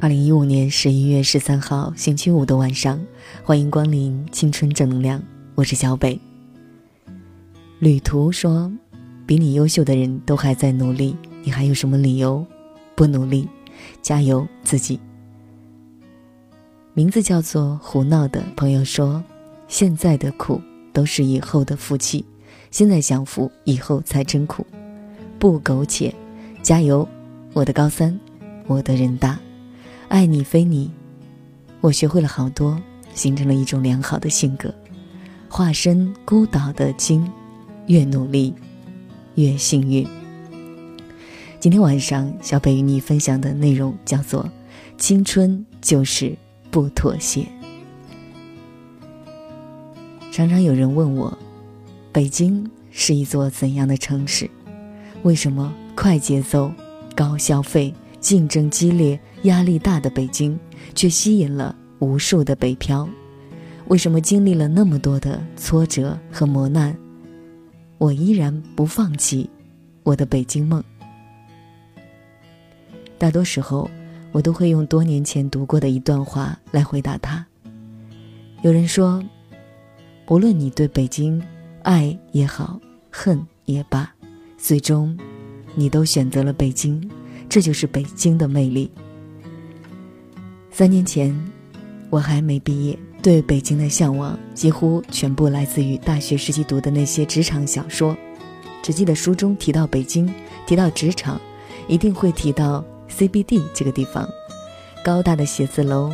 二零一五年十一月十三号星期五的晚上，欢迎光临青春正能量，我是小北。旅途说，比你优秀的人都还在努力，你还有什么理由不努力？加油，自己。名字叫做胡闹的朋友说，现在的苦都是以后的福气，现在享福，以后才真苦。不苟且，加油，我的高三，我的人大。爱你非你，我学会了好多，形成了一种良好的性格，化身孤岛的鲸，越努力，越幸运。今天晚上，小北与你分享的内容叫做“青春就是不妥协”。常常有人问我，北京是一座怎样的城市？为什么快节奏、高消费？竞争激烈、压力大的北京，却吸引了无数的北漂。为什么经历了那么多的挫折和磨难，我依然不放弃我的北京梦？大多时候，我都会用多年前读过的一段话来回答他。有人说，无论你对北京爱也好，恨也罢，最终，你都选择了北京。这就是北京的魅力。三年前，我还没毕业，对北京的向往几乎全部来自于大学时期读的那些职场小说。只记得书中提到北京，提到职场，一定会提到 CBD 这个地方。高大的写字楼，